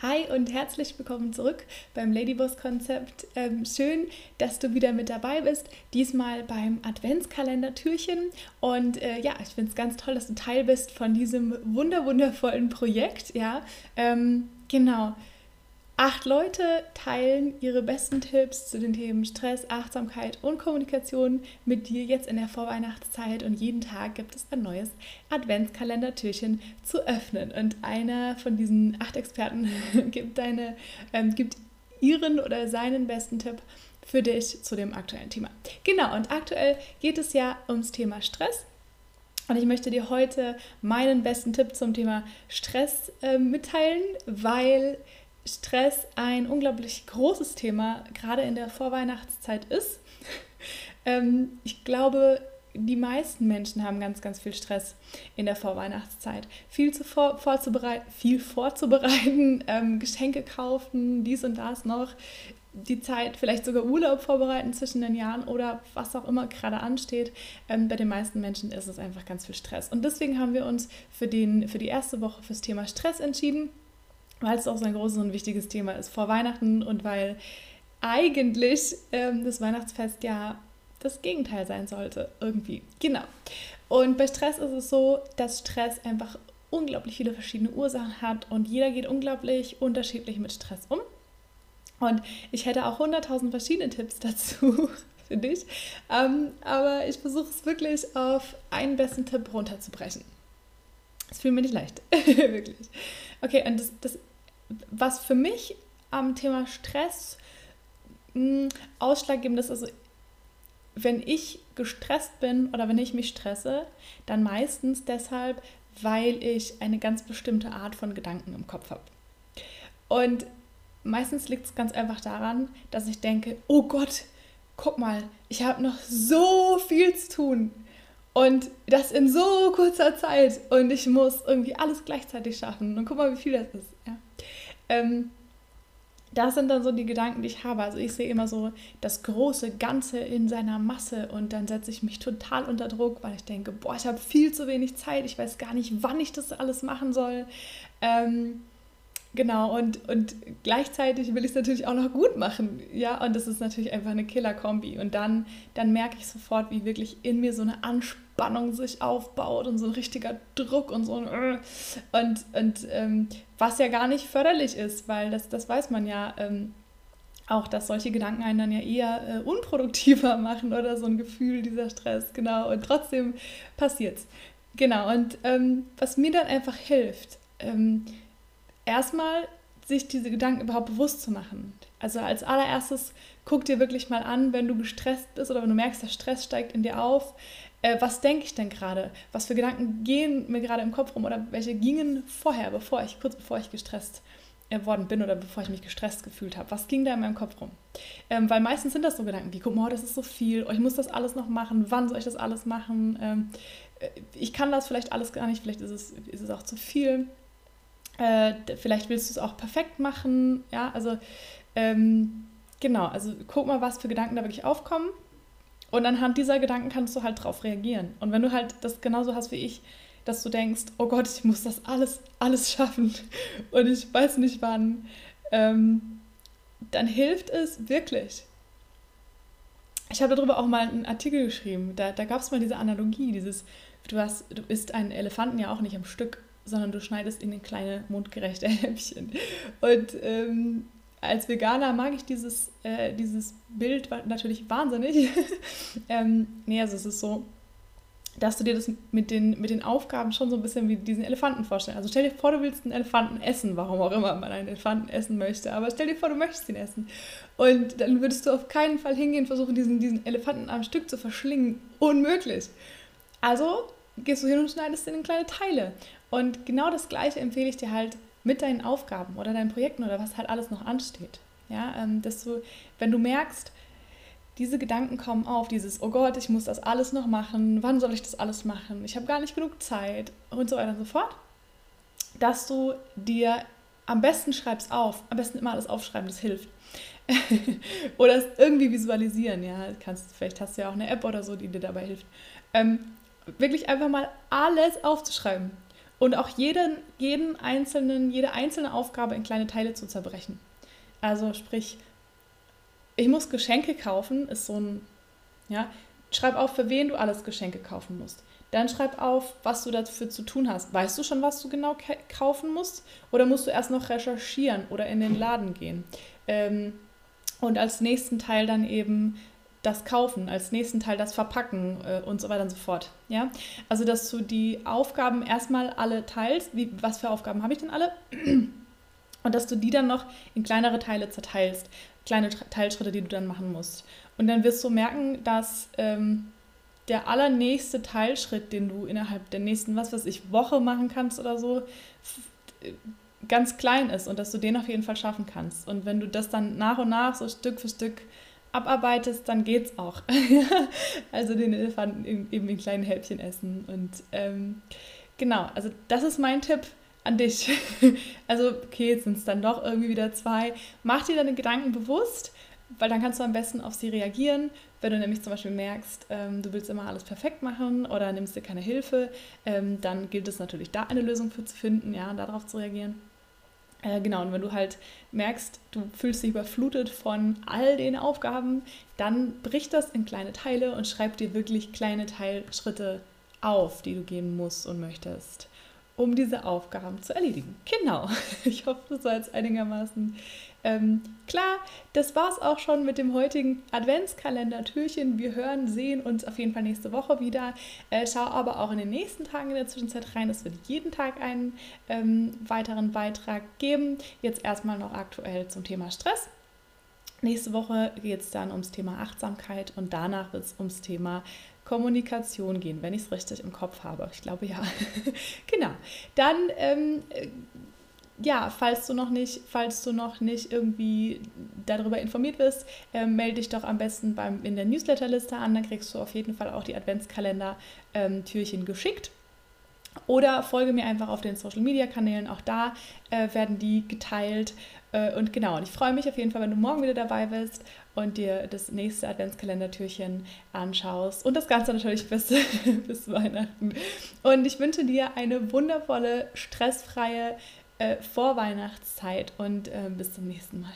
Hi und herzlich willkommen zurück beim Ladyboss Konzept. Ähm, schön, dass du wieder mit dabei bist. Diesmal beim Adventskalender-Türchen. Und äh, ja, ich finde es ganz toll, dass du Teil bist von diesem wunderwundervollen Projekt. Ja, ähm, genau. Acht Leute teilen ihre besten Tipps zu den Themen Stress, Achtsamkeit und Kommunikation mit dir jetzt in der Vorweihnachtszeit und jeden Tag gibt es ein neues Adventskalender-Türchen zu öffnen. Und einer von diesen acht Experten gibt, deine, ähm, gibt ihren oder seinen besten Tipp für dich zu dem aktuellen Thema. Genau, und aktuell geht es ja ums Thema Stress. Und ich möchte dir heute meinen besten Tipp zum Thema Stress äh, mitteilen, weil Stress ein unglaublich großes Thema, gerade in der Vorweihnachtszeit ist. ähm, ich glaube, die meisten Menschen haben ganz, ganz viel Stress in der Vorweihnachtszeit. Viel, zu vor, vorzubereiten, viel vorzubereiten, ähm, Geschenke kaufen, dies und das noch, die Zeit, vielleicht sogar Urlaub vorbereiten zwischen den Jahren oder was auch immer gerade ansteht. Ähm, bei den meisten Menschen ist es einfach ganz viel Stress. Und deswegen haben wir uns für, den, für die erste Woche fürs Thema Stress entschieden weil es auch so ein großes und wichtiges Thema ist vor Weihnachten und weil eigentlich ähm, das Weihnachtsfest ja das Gegenteil sein sollte, irgendwie. Genau. Und bei Stress ist es so, dass Stress einfach unglaublich viele verschiedene Ursachen hat und jeder geht unglaublich unterschiedlich mit Stress um. Und ich hätte auch 100.000 verschiedene Tipps dazu für dich, ähm, aber ich versuche es wirklich auf einen besten Tipp runterzubrechen. Das fühlt mir nicht leicht, wirklich. Okay, und das, das was für mich am Thema Stress mh, hm, ausschlaggebend ist, also wenn ich gestresst bin oder wenn ich mich stresse, dann meistens deshalb, weil ich eine ganz bestimmte Art von Gedanken im Kopf habe. Und meistens liegt es ganz einfach daran, dass ich denke, oh Gott, guck mal, ich habe noch so viel zu tun. Und das in so kurzer Zeit. Und ich muss irgendwie alles gleichzeitig schaffen. Und guck mal, wie viel das ist. Ja. Ähm, das sind dann so die Gedanken, die ich habe. Also ich sehe immer so das große Ganze in seiner Masse und dann setze ich mich total unter Druck, weil ich denke, boah, ich habe viel zu wenig Zeit, ich weiß gar nicht, wann ich das alles machen soll. Ähm, Genau, und, und gleichzeitig will ich es natürlich auch noch gut machen. Ja, und das ist natürlich einfach eine Killer-Kombi. Und dann, dann merke ich sofort, wie wirklich in mir so eine Anspannung sich aufbaut und so ein richtiger Druck und so ein. Und, und ähm, was ja gar nicht förderlich ist, weil das, das weiß man ja. Ähm, auch, dass solche Gedanken einen dann ja eher äh, unproduktiver machen oder so ein Gefühl, dieser Stress, genau. Und trotzdem passiert's. Genau, und ähm, was mir dann einfach hilft, ähm, erstmal sich diese Gedanken überhaupt bewusst zu machen. Also als allererstes guck dir wirklich mal an, wenn du gestresst bist oder wenn du merkst, der Stress steigt in dir auf, äh, was denke ich denn gerade? Was für Gedanken gehen mir gerade im Kopf rum oder welche gingen vorher, bevor ich, kurz bevor ich gestresst äh, worden bin oder bevor ich mich gestresst gefühlt habe. Was ging da in meinem Kopf rum? Ähm, weil meistens sind das so Gedanken wie, guck mal, das ist so viel, oh, ich muss das alles noch machen, wann soll ich das alles machen? Ähm, äh, ich kann das vielleicht alles gar nicht, vielleicht ist es, ist es auch zu viel. Äh, vielleicht willst du es auch perfekt machen. Ja, also ähm, genau, also guck mal, was für Gedanken da wirklich aufkommen. Und anhand dieser Gedanken kannst du halt drauf reagieren. Und wenn du halt das genauso hast wie ich, dass du denkst, oh Gott, ich muss das alles, alles schaffen und ich weiß nicht wann, ähm, dann hilft es wirklich. Ich habe darüber auch mal einen Artikel geschrieben. Da, da gab es mal diese Analogie, dieses, du hast, du isst einen Elefanten ja auch nicht am Stück sondern du schneidest ihn in kleine mundgerechte Häppchen. Und ähm, als Veganer mag ich dieses, äh, dieses Bild natürlich wahnsinnig. ähm, nee, also es ist so, dass du dir das mit den, mit den Aufgaben schon so ein bisschen wie diesen Elefanten vorstellst. Also stell dir vor, du willst einen Elefanten essen, warum auch immer man einen Elefanten essen möchte, aber stell dir vor, du möchtest ihn essen. Und dann würdest du auf keinen Fall hingehen, versuchen, diesen, diesen Elefanten am Stück zu verschlingen. Unmöglich. Also gehst du hin und schneidest ihn in kleine Teile. Und genau das Gleiche empfehle ich dir halt mit deinen Aufgaben oder deinen Projekten oder was halt alles noch ansteht. Ja, ähm, dass du, wenn du merkst, diese Gedanken kommen auf, dieses, oh Gott, ich muss das alles noch machen, wann soll ich das alles machen, ich habe gar nicht genug Zeit und so weiter und so fort, dass du dir am besten schreibst auf, am besten immer alles aufschreiben, das hilft. oder es irgendwie visualisieren, ja, kannst, vielleicht hast du ja auch eine App oder so, die dir dabei hilft. Ähm, wirklich einfach mal alles aufzuschreiben und auch jeden, jeden einzelnen, jede einzelne Aufgabe in kleine Teile zu zerbrechen. Also sprich, ich muss Geschenke kaufen, ist so ein, ja, schreib auf, für wen du alles Geschenke kaufen musst. Dann schreib auf, was du dafür zu tun hast. Weißt du schon, was du genau kaufen musst? Oder musst du erst noch recherchieren oder in den Laden gehen? Ähm, und als nächsten Teil dann eben das Kaufen, als nächsten Teil das Verpacken äh, und so weiter und so fort. Ja? Also, dass du die Aufgaben erstmal alle teilst. Wie, was für Aufgaben habe ich denn alle? Und dass du die dann noch in kleinere Teile zerteilst. Kleine Teilschritte, die du dann machen musst. Und dann wirst du merken, dass ähm, der allernächste Teilschritt, den du innerhalb der nächsten, was weiß ich, Woche machen kannst oder so, ganz klein ist und dass du den auf jeden Fall schaffen kannst. Und wenn du das dann nach und nach so Stück für Stück abarbeitest, dann geht's auch. also den Elefanten eben in kleinen Häppchen essen. Und ähm, genau, also das ist mein Tipp an dich. also, okay, jetzt sind es dann doch irgendwie wieder zwei. Mach dir deine Gedanken bewusst, weil dann kannst du am besten auf sie reagieren. Wenn du nämlich zum Beispiel merkst, ähm, du willst immer alles perfekt machen oder nimmst dir keine Hilfe, ähm, dann gilt es natürlich, da eine Lösung für zu finden, ja, darauf zu reagieren. Äh, genau, und wenn du halt merkst, du fühlst dich überflutet von all den Aufgaben, dann brich das in kleine Teile und schreib dir wirklich kleine Teilschritte auf, die du gehen musst und möchtest, um diese Aufgaben zu erledigen. Genau, ich hoffe, das war jetzt einigermaßen ähm, klar, das war's auch schon mit dem heutigen Adventskalender-Türchen. Wir hören, sehen uns auf jeden Fall nächste Woche wieder. Äh, schau aber auch in den nächsten Tagen in der Zwischenzeit rein. Es wird jeden Tag einen ähm, weiteren Beitrag geben. Jetzt erstmal noch aktuell zum Thema Stress. Nächste Woche geht es dann ums Thema Achtsamkeit und danach wird es ums Thema Kommunikation gehen, wenn ich es richtig im Kopf habe. Ich glaube ja. genau. Dann ähm, ja, falls du noch nicht, falls du noch nicht irgendwie darüber informiert bist, äh, melde dich doch am besten beim, in der Newsletterliste an, dann kriegst du auf jeden Fall auch die Adventskalender-Türchen ähm, geschickt. Oder folge mir einfach auf den Social Media Kanälen, auch da äh, werden die geteilt. Äh, und genau, und ich freue mich auf jeden Fall, wenn du morgen wieder dabei bist und dir das nächste Adventskalender-Türchen anschaust. Und das Ganze natürlich bis, bis Weihnachten. Und ich wünsche dir eine wundervolle, stressfreie äh, Vorweihnachtszeit und äh, bis zum nächsten Mal.